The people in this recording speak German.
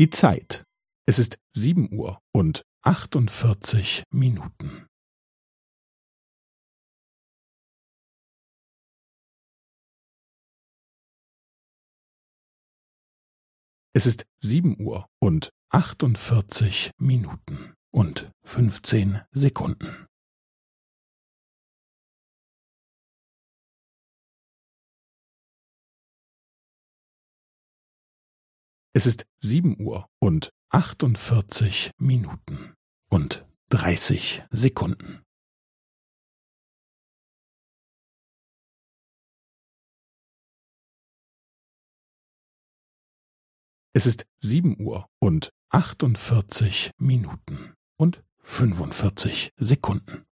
Die Zeit. Es ist sieben Uhr und achtundvierzig Minuten. Es ist sieben Uhr und achtundvierzig Minuten und fünfzehn Sekunden. Es ist sieben Uhr und achtundvierzig Minuten und dreißig Sekunden. Es ist sieben Uhr und achtundvierzig Minuten und fünfundvierzig Sekunden.